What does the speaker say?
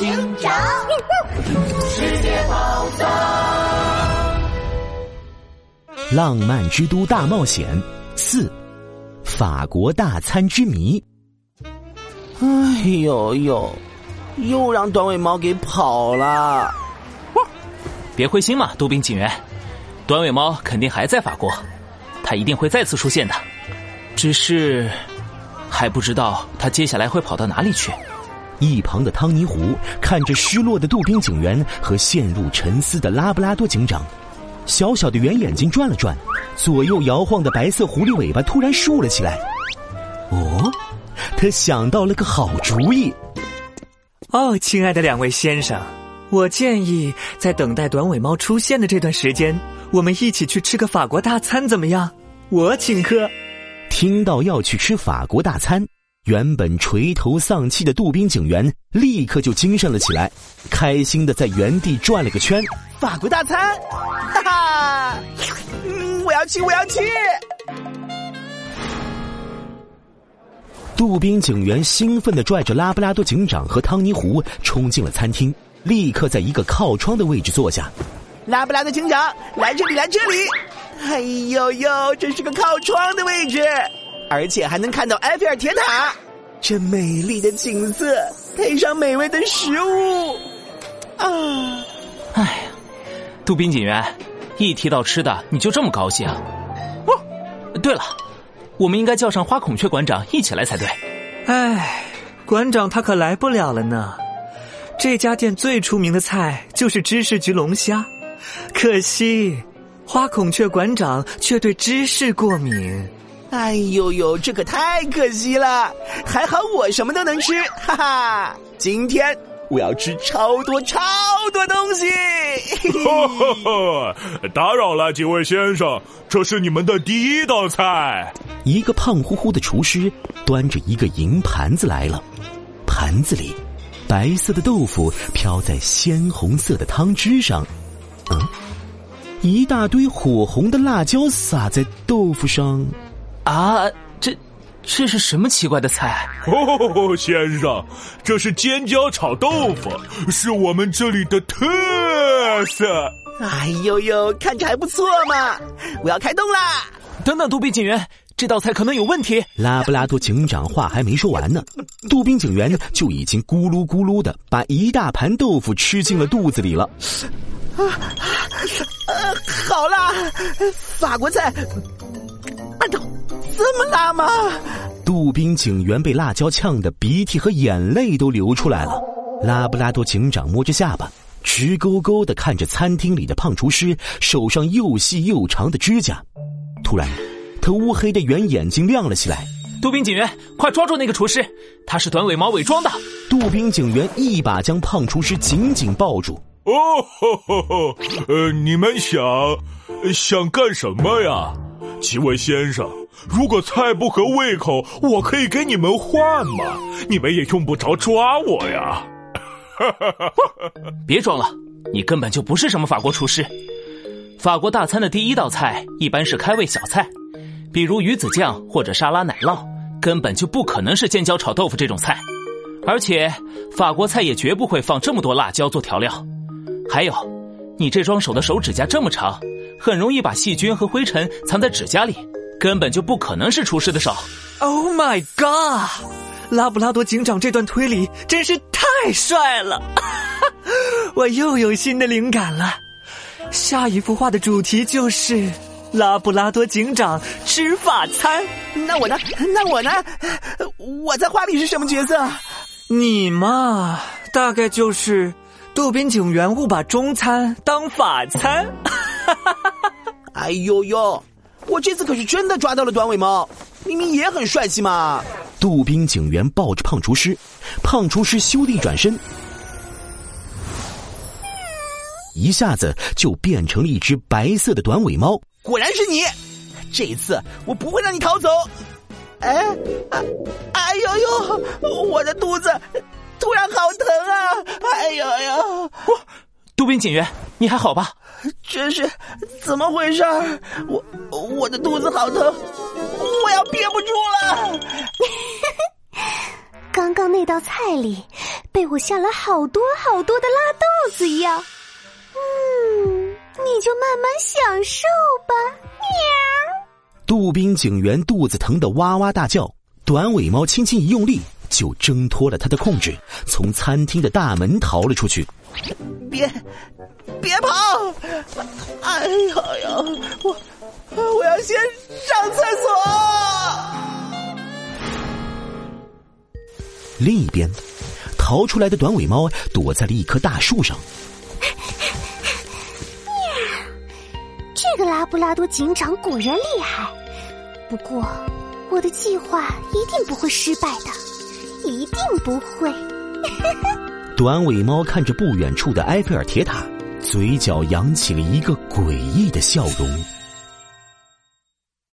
警长，世界宝藏，浪漫之都大冒险四，法国大餐之谜。哎呦呦，又让短尾猫给跑了！别灰心嘛，杜宾警员，短尾猫肯定还在法国，它一定会再次出现的，只是还不知道它接下来会跑到哪里去。一旁的汤尼湖看着失落的杜宾警员和陷入沉思的拉布拉多警长，小小的圆眼睛转了转，左右摇晃的白色狐狸尾巴突然竖了起来。哦，他想到了个好主意。哦，亲爱的两位先生，我建议在等待短尾猫出现的这段时间，我们一起去吃个法国大餐，怎么样？我请客。听到要去吃法国大餐。原本垂头丧气的杜宾警员立刻就精神了起来，开心的在原地转了个圈。法国大餐，哈哈！嗯，我要去，我要去！杜宾警员兴奋的拽着拉布拉多警长和汤尼湖冲进了餐厅，立刻在一个靠窗的位置坐下。拉布拉多警长，来这里，来这里！哎呦呦，这是个靠窗的位置。而且还能看到埃菲尔铁塔，这美丽的景色配上美味的食物，啊！哎呀，杜宾警员，一提到吃的你就这么高兴？哦，对了，我们应该叫上花孔雀馆长一起来才对。哎，馆长他可来不了了呢。这家店最出名的菜就是芝士焗龙虾，可惜花孔雀馆长却对芝士过敏。哎呦呦，这可太可惜了！还好我什么都能吃，哈哈！今天我要吃超多超多东西。打扰了，几位先生，这是你们的第一道菜。一个胖乎乎的厨师端着一个银盘子来了，盘子里白色的豆腐飘在鲜红色的汤汁上。嗯，一大堆火红的辣椒撒在豆腐上。啊，这这是什么奇怪的菜？哦，先生，这是尖椒炒豆腐，是我们这里的特色。哎呦呦，看着还不错嘛！我要开动啦！等等，杜宾警员，这道菜可能有问题。拉布拉多警长话还没说完呢，杜宾警员就已经咕噜咕噜的把一大盘豆腐吃进了肚子里了。啊，呃，好啦，法国菜。豆这么辣吗？杜宾警员被辣椒呛得鼻涕和眼泪都流出来了。拉布拉多警长摸着下巴，直勾勾的看着餐厅里的胖厨师手上又细又长的指甲。突然，他乌黑的圆眼睛亮了起来。杜宾警员，快抓住那个厨师！他是短尾猫伪装的。杜宾警员一把将胖厨师紧紧抱住。哦，吼吼吼！呃，你们想想干什么呀？几位先生，如果菜不合胃口，我可以给你们换嘛，你们也用不着抓我呀。别装了，你根本就不是什么法国厨师。法国大餐的第一道菜一般是开胃小菜，比如鱼子酱或者沙拉奶酪，根本就不可能是尖椒炒豆腐这种菜。而且，法国菜也绝不会放这么多辣椒做调料。还有，你这双手的手指甲这么长。很容易把细菌和灰尘藏在指甲里，根本就不可能是厨师的手。Oh my god！拉布拉多警长这段推理真是太帅了，我又有新的灵感了。下一幅画的主题就是拉布拉多警长吃法餐。那我呢？那我呢？我在画里是什么角色？你嘛，大概就是渡边警员误把中餐当法餐。哎呦呦！我这次可是真的抓到了短尾猫，明明也很帅气嘛。杜宾警员抱着胖厨师，胖厨师咻地转身，一下子就变成了一只白色的短尾猫。果然是你！这一次我不会让你逃走。哎，哎呦呦！我的肚子突然好疼啊！哎呦呦！杜宾警员，你还好吧？这是怎么回事？我我的肚子好疼，我要憋不住了。刚刚那道菜里被我下了好多好多的辣豆子一样。嗯，你就慢慢享受吧。喵。杜宾警员肚子疼得哇哇大叫，短尾猫轻轻一用力，就挣脱了他的控制，从餐厅的大门逃了出去。别，别跑！哎呀呀，我我要先上厕所。另一边，逃出来的短尾猫躲在了一棵大树上。这个拉布拉多警长果然厉害，不过我的计划一定不会失败的，一定不会。短尾猫看着不远处的埃菲尔铁塔，嘴角扬起了一个诡异的笑容。